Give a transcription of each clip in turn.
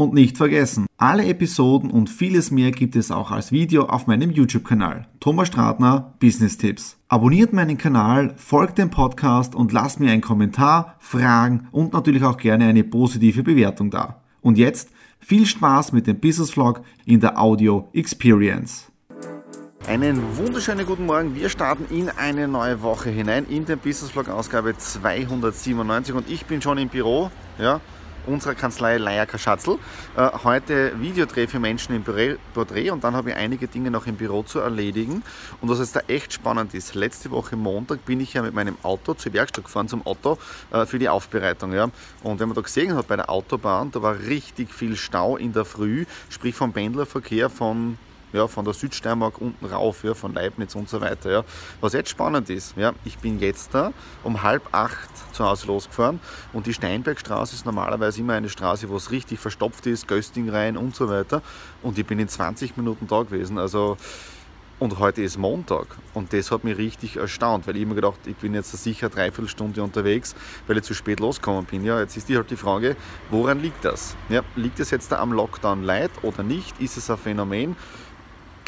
Und nicht vergessen, alle Episoden und vieles mehr gibt es auch als Video auf meinem YouTube-Kanal. Thomas Stratner, Business Tipps. Abonniert meinen Kanal, folgt dem Podcast und lasst mir einen Kommentar, Fragen und natürlich auch gerne eine positive Bewertung da. Und jetzt viel Spaß mit dem Business Vlog in der Audio Experience. Einen wunderschönen guten Morgen. Wir starten in eine neue Woche hinein in den Business Vlog Ausgabe 297 und ich bin schon im Büro. Ja, unserer Kanzlei Leier Kaschatzel. Äh, heute Videodreh für Menschen im Porträt und dann habe ich einige Dinge noch im Büro zu erledigen. Und was jetzt da echt spannend ist, letzte Woche Montag bin ich ja mit meinem Auto zur Werkstatt gefahren, zum Auto äh, für die Aufbereitung. Und wenn man da gesehen hat bei der Autobahn, da war richtig viel Stau in der Früh, sprich vom Pendlerverkehr von ja, von der Südsteiermark unten rauf, ja, von Leibniz und so weiter. Ja. Was jetzt spannend ist, ja, ich bin jetzt da um halb acht zu Hause losgefahren und die Steinbergstraße ist normalerweise immer eine Straße, wo es richtig verstopft ist, Gösting rein und so weiter. Und ich bin in 20 Minuten da gewesen. Also und heute ist Montag und das hat mich richtig erstaunt, weil ich immer gedacht, ich bin jetzt sicher dreiviertel Stunde unterwegs, weil ich zu spät losgekommen bin. Ja, jetzt ist die halt die Frage, woran liegt das? Ja, liegt es jetzt da am Lockdown leid oder nicht? Ist es ein Phänomen?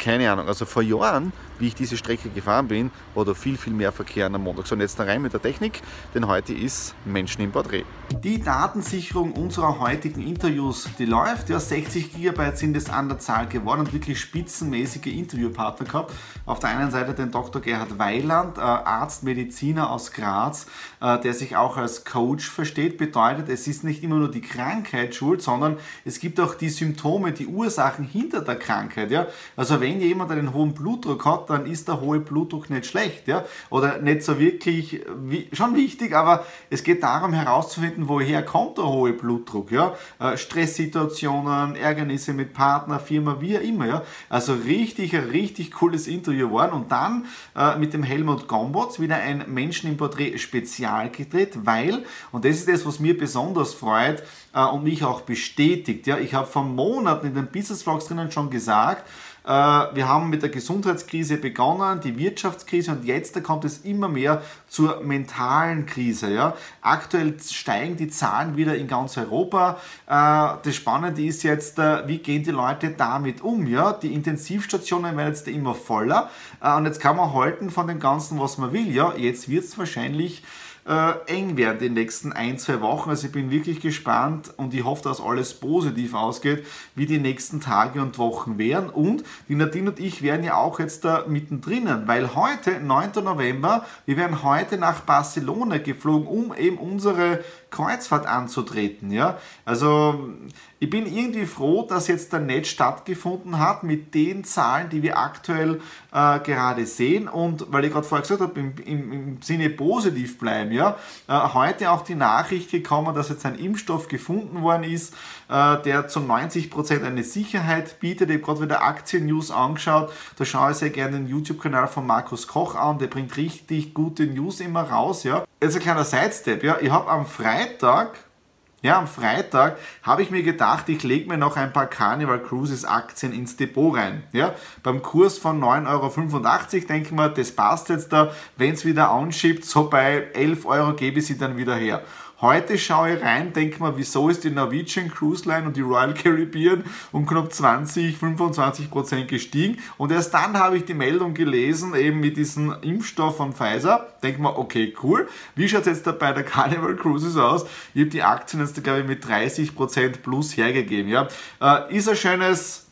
Keine Ahnung, also vor Jahren, wie ich diese Strecke gefahren bin, war da viel, viel mehr Verkehr am Montag. So, und jetzt rein mit der Technik, denn heute ist Menschen im Porträt. Die Datensicherung unserer heutigen Interviews, die läuft. Ja, 60 GB sind es an der Zahl geworden und wirklich spitzenmäßige Interviewpartner gehabt. Auf der einen Seite den Dr. Gerhard Weiland, äh, Arzt, Mediziner aus Graz, äh, der sich auch als Coach versteht. Bedeutet, es ist nicht immer nur die Krankheit schuld, sondern es gibt auch die Symptome, die Ursachen hinter der Krankheit. Ja? Also wenn jemand einen hohen Blutdruck hat, dann ist der hohe Blutdruck nicht schlecht. Ja? Oder nicht so wirklich, schon wichtig, aber es geht darum herauszufinden, woher kommt der hohe Blutdruck. Ja? Äh, Stresssituationen, Ärgernisse mit Partner, Firma, wie auch immer. Ja? Also richtig, ein richtig cooles Interview geworden. Und dann äh, mit dem Helmut Gombotz wieder ein Menschen im Porträt Spezial gedreht, weil, und das ist das, was mir besonders freut äh, und mich auch bestätigt, ja, ich habe vor Monaten in den Business Vlogs drinnen schon gesagt, wir haben mit der Gesundheitskrise begonnen, die Wirtschaftskrise und jetzt kommt es immer mehr zur mentalen Krise. Ja. Aktuell steigen die Zahlen wieder in ganz Europa. Äh, das Spannende ist jetzt, äh, wie gehen die Leute damit um? Ja. Die Intensivstationen werden jetzt immer voller und jetzt kann man halten von dem Ganzen, was man will. Ja. Jetzt wird es wahrscheinlich äh, eng werden die nächsten ein, zwei Wochen. Also ich bin wirklich gespannt und ich hoffe, dass alles positiv ausgeht, wie die nächsten Tage und Wochen werden. Und die Nadine und ich werden ja auch jetzt da mittendrin, weil heute, 9. November, wir werden heute nach Barcelona geflogen, um eben unsere Kreuzfahrt anzutreten. Ja? Also ich bin irgendwie froh, dass jetzt der Netz stattgefunden hat mit den Zahlen, die wir aktuell äh, gerade sehen. Und weil ich gerade vorher gesagt habe, im, im, im, Sinne positiv bleiben, ja, äh, heute auch die Nachricht gekommen, dass jetzt ein Impfstoff gefunden worden ist, äh, der zu 90 Prozent eine Sicherheit bietet. Ich habe gerade wieder Aktien-News angeschaut. Da schaue ich sehr gerne den YouTube-Kanal von Markus Koch an. Der bringt richtig gute News immer raus. Ja. Jetzt ein kleiner Sidestep. Ja. Ich habe am Freitag ja, am Freitag habe ich mir gedacht, ich lege mir noch ein paar Carnival Cruises Aktien ins Depot rein. Ja, beim Kurs von 9,85 Euro denke ich mir, das passt jetzt da. Wenn es wieder anschiebt, so bei 11 Euro gebe ich sie dann wieder her. Heute schaue ich rein, denke mal, wieso ist die Norwegian Cruise Line und die Royal Caribbean um knapp 20, 25 Prozent gestiegen. Und erst dann habe ich die Meldung gelesen, eben mit diesem Impfstoff von Pfizer. Denke mal, okay, cool. Wie schaut es jetzt da bei der Carnival Cruises aus? Ich habe die Aktien jetzt, glaube ich, mit 30 Prozent plus hergegeben. Ja. Äh, ist ein schönes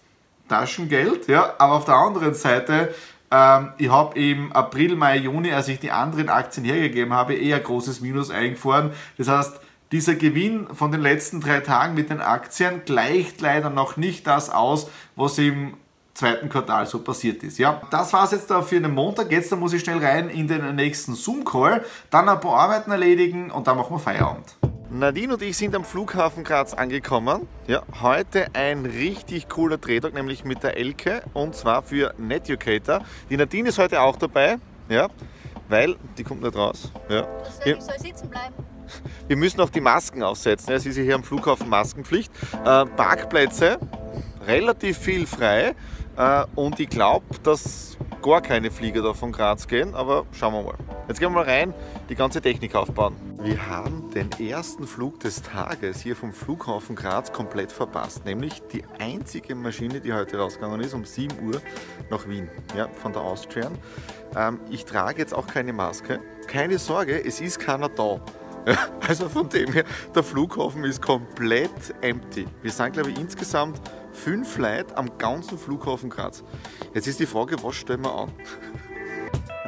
Taschengeld, ja, aber auf der anderen Seite ähm, ich habe im April, Mai, Juni, als ich die anderen Aktien hergegeben habe, eher großes Minus eingefahren. Das heißt, dieser Gewinn von den letzten drei Tagen mit den Aktien gleicht leider noch nicht das aus, was im zweiten Quartal so passiert ist. Ja, das war es jetzt da für den Montag. Jetzt da muss ich schnell rein in den nächsten Zoom-Call, dann ein paar Arbeiten erledigen und dann machen wir Feierabend. Nadine und ich sind am Flughafen Graz angekommen. Ja, heute ein richtig cooler Drehtag, nämlich mit der Elke und zwar für Netucator. Die Nadine ist heute auch dabei, ja, weil die kommt nicht raus. Ja. Ich soll sitzen bleiben. Wir müssen auch die Masken aufsetzen. Es ist hier am Flughafen Maskenpflicht. Äh, Parkplätze relativ viel frei äh, und ich glaube, dass gar keine Flieger da von Graz gehen, aber schauen wir mal. Jetzt gehen wir mal rein, die ganze Technik aufbauen. Wir haben den ersten Flug des Tages hier vom Flughafen Graz komplett verpasst, nämlich die einzige Maschine, die heute rausgegangen ist, um 7 Uhr nach Wien, ja, von der Austrian. Ähm, ich trage jetzt auch keine Maske. Keine Sorge, es ist keiner da. Also von dem her, der Flughafen ist komplett empty. Wir sind, glaube ich, insgesamt fünf Leute am ganzen Flughafen Graz. Jetzt ist die Frage, was stellen wir an?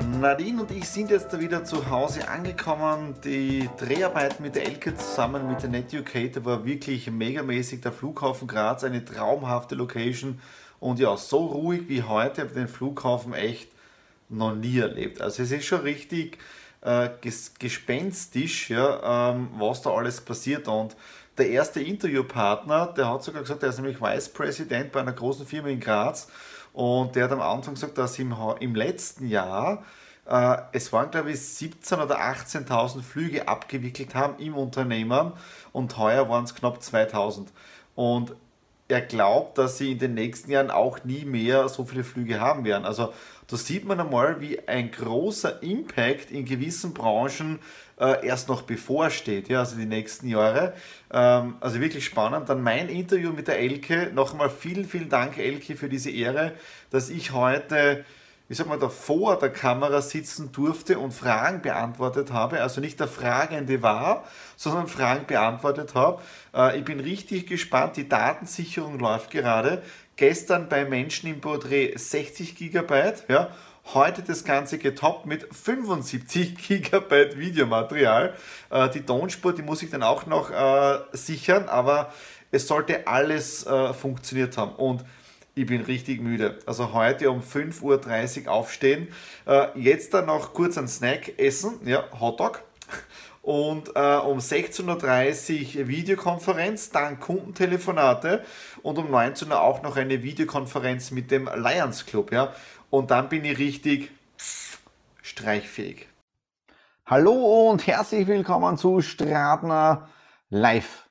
Nadine und ich sind jetzt wieder zu Hause angekommen. Die Dreharbeit mit der Elke zusammen mit der NetUcator war wirklich megamäßig. Der Flughafen Graz, eine traumhafte Location. Und ja, so ruhig wie heute habe ich den Flughafen echt noch nie erlebt. Also es ist schon richtig äh, ges gespenstisch, ja, ähm, was da alles passiert. Und der erste Interviewpartner, der hat sogar gesagt, der ist nämlich Vice President bei einer großen Firma in Graz. Und der hat am Anfang gesagt, dass im, im letzten Jahr äh, es waren, glaube ich, 17.000 oder 18.000 Flüge abgewickelt haben im Unternehmen und heuer waren es knapp 2.000. Und er glaubt, dass sie in den nächsten Jahren auch nie mehr so viele Flüge haben werden. Also da sieht man einmal, wie ein großer Impact in gewissen Branchen äh, erst noch bevorsteht, ja, also die nächsten Jahre. Ähm, also wirklich spannend. Dann mein Interview mit der Elke. Noch einmal vielen, vielen Dank, Elke, für diese Ehre, dass ich heute ich sag mal, da vor der Kamera sitzen durfte und Fragen beantwortet habe. Also nicht der Fragende war, sondern Fragen beantwortet habe. Äh, ich bin richtig gespannt. Die Datensicherung läuft gerade. Gestern bei Menschen im Porträt 60 GB. Ja, Heute das Ganze getoppt mit 75 GB Videomaterial. Äh, die Tonspur, die muss ich dann auch noch äh, sichern, aber es sollte alles funktioniert haben. Und ich bin richtig müde. Also heute um 5.30 Uhr aufstehen, äh, jetzt dann noch kurz einen Snack essen, ja, Hotdog. Und äh, um 16.30 Uhr Videokonferenz, dann Kundentelefonate und um 19 Uhr auch noch eine Videokonferenz mit dem Lions Club. Ja? Und dann bin ich richtig streichfähig. Hallo und herzlich willkommen zu Stratner Live.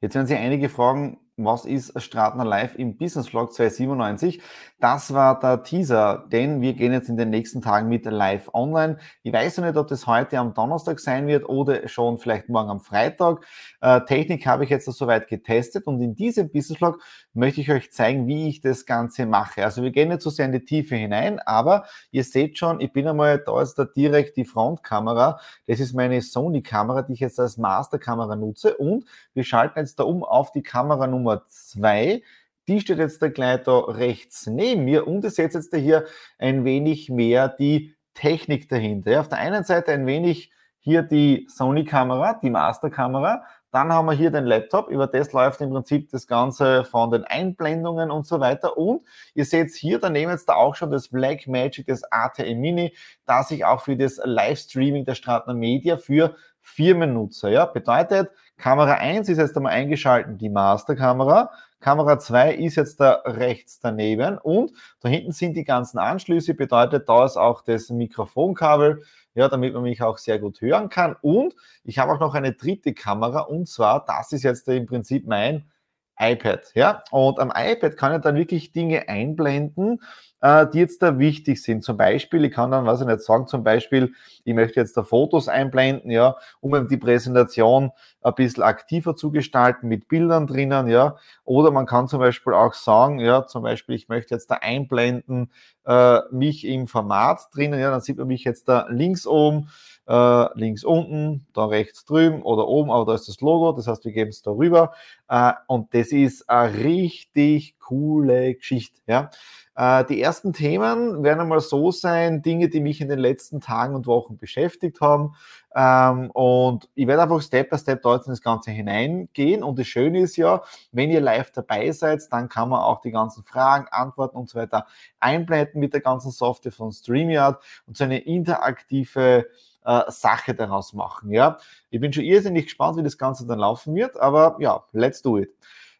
Jetzt werden Sie einige fragen, was ist Stratner Live im Business Vlog 297? Das war der Teaser, denn wir gehen jetzt in den nächsten Tagen mit live online. Ich weiß noch nicht, ob das heute am Donnerstag sein wird oder schon vielleicht morgen am Freitag. Äh, Technik habe ich jetzt soweit getestet und in diesem Business Vlog möchte ich euch zeigen, wie ich das Ganze mache. Also wir gehen nicht so sehr in die Tiefe hinein, aber ihr seht schon, ich bin einmal, da ist da direkt die Frontkamera. Das ist meine Sony-Kamera, die ich jetzt als Masterkamera nutze und wir schalten jetzt da um auf die Kamera Nummer zwei. Die steht jetzt da gleich da rechts neben mir und ihr seht jetzt da hier ein wenig mehr die Technik dahinter. Auf der einen Seite ein wenig hier die Sony-Kamera, die Master-Kamera. Dann haben wir hier den Laptop, über das läuft im Prinzip das Ganze von den Einblendungen und so weiter. Und ihr seht hier daneben jetzt da auch schon das Black Magic, das ATM Mini, das ich auch für das Livestreaming der Stratner Media für Firmennutzer. Ja, bedeutet, Kamera 1 ist jetzt einmal eingeschalten, die Masterkamera. Kamera 2 ist jetzt da rechts daneben und da hinten sind die ganzen Anschlüsse, bedeutet, da ist auch das Mikrofonkabel, ja, damit man mich auch sehr gut hören kann. Und ich habe auch noch eine dritte Kamera und zwar, das ist jetzt im Prinzip mein iPad, ja. Und am iPad kann ich dann wirklich Dinge einblenden, die jetzt da wichtig sind. Zum Beispiel, ich kann dann, was ich nicht sagen, zum Beispiel, ich möchte jetzt da Fotos einblenden, ja, um die Präsentation ein bisschen aktiver zu gestalten mit Bildern drinnen, ja. Oder man kann zum Beispiel auch sagen, ja, zum Beispiel, ich möchte jetzt da einblenden, äh, mich im Format drinnen, ja, dann sieht man mich jetzt da links oben, äh, links unten, da rechts drüben oder oben, aber da ist das Logo, das heißt, wir geben es da rüber. Äh, und das ist eine richtig coole Geschichte. Ja? Äh, die ersten Themen werden einmal so sein, Dinge, die mich in den letzten Tagen und Wochen beschäftigt haben. Ähm, und ich werde einfach Step by Step dort in das Ganze hineingehen. Und das Schöne ist ja, wenn ihr live dabei seid, dann kann man auch die ganzen Fragen, Antworten und so weiter einblenden mit der ganzen Software von StreamYard und so eine interaktive äh, Sache daraus machen. Ja, ich bin schon irrsinnig gespannt, wie das Ganze dann laufen wird, aber ja, let's do it.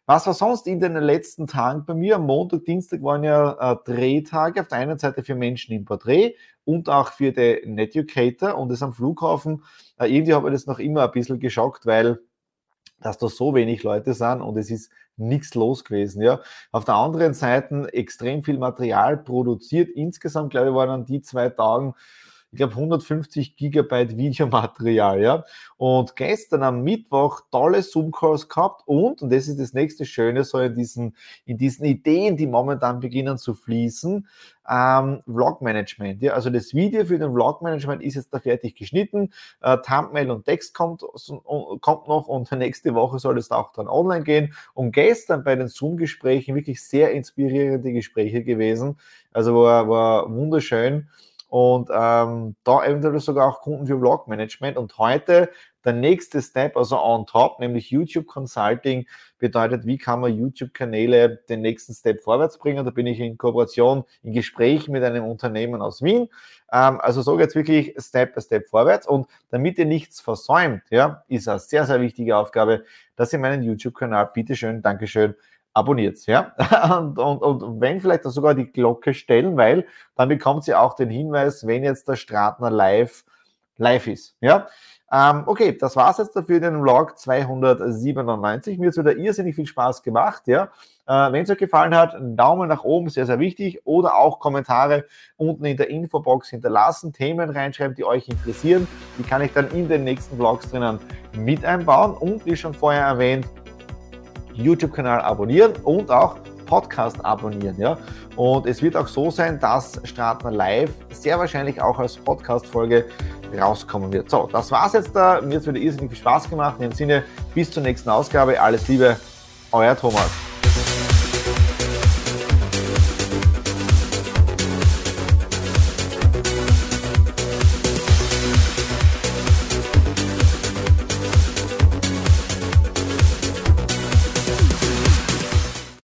Was war sonst in den letzten Tagen bei mir? Am Montag, Dienstag waren ja äh, Drehtage. Auf der einen Seite für Menschen im Porträt und auch für den Netucator und das am Flughafen. Äh, irgendwie habe ich das noch immer ein bisschen geschockt, weil dass da so wenig Leute sind und es ist nichts los gewesen. Ja. Auf der anderen Seite extrem viel Material produziert. Insgesamt, glaube ich, waren an die zwei Tagen ich glaube 150 Gigabyte Videomaterial, ja. Und gestern am Mittwoch tolle Zoom-Calls gehabt und, und das ist das nächste Schöne, so in diesen, in diesen Ideen, die momentan beginnen zu fließen, ähm, Vlog-Management. Ja, also das Video für den Vlog-Management ist jetzt da fertig geschnitten. Äh, Thumbnail und Text kommt, kommt noch und nächste Woche soll es auch dann online gehen. Und gestern bei den Zoom-Gesprächen wirklich sehr inspirierende Gespräche gewesen. Also war, war wunderschön und ähm, da eventuell sogar auch Kunden für Vlog-Management. Und heute der nächste Step, also on top, nämlich YouTube Consulting, bedeutet, wie kann man YouTube-Kanäle den nächsten Step vorwärts bringen. Da bin ich in Kooperation, in Gespräch mit einem Unternehmen aus Wien. Ähm, also so geht es wirklich Step by Step vorwärts. Und damit ihr nichts versäumt, ja, ist eine sehr, sehr wichtige Aufgabe, dass ihr meinen YouTube-Kanal, bitteschön, Dankeschön, abonniert, ja. Und, und, und wenn vielleicht sogar die Glocke stellen, weil dann bekommt ihr auch den Hinweis, wenn jetzt der Stratner live, live ist, ja. Ähm, okay, das war's jetzt dafür den Vlog 297. Mir hat es wieder irrsinnig viel Spaß gemacht, ja. Äh, wenn es euch gefallen hat, einen Daumen nach oben, sehr, sehr wichtig. Oder auch Kommentare unten in der Infobox hinterlassen, Themen reinschreiben, die euch interessieren. Die kann ich dann in den nächsten Vlogs drinnen mit einbauen. Und wie schon vorher erwähnt, YouTube-Kanal abonnieren und auch Podcast abonnieren. Ja? Und es wird auch so sein, dass Stratner Live sehr wahrscheinlich auch als Podcast-Folge rauskommen wird. So, das war's jetzt da. Mir hat wieder irrsinnig viel Spaß gemacht. In dem Sinne, bis zur nächsten Ausgabe. Alles Liebe, euer Thomas.